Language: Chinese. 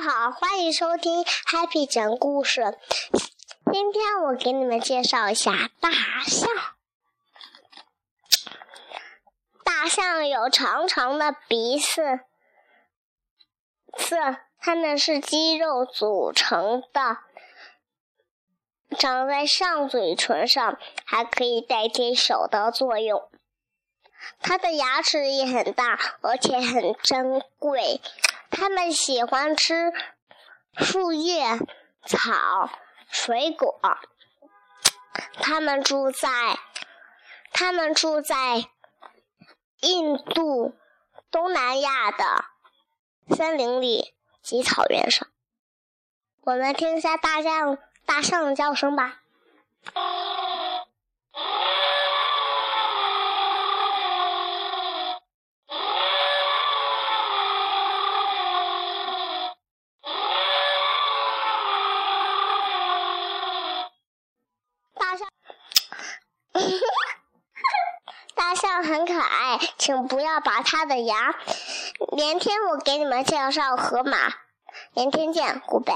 好，欢迎收听 Happy 讲故事。今天我给你们介绍一下大象。大象有长长的鼻子，子它们是肌肉组成的，长在上嘴唇上，还可以代替手的作用。它的牙齿也很大，而且很珍贵。它们喜欢吃树叶、草、水果。它们住在它们住在印度、东南亚的森林里及草原上。我们听一下大象大象的叫声吧。大象很可爱，请不要拔它的牙。明天我给你们介绍河马，明天见湖北。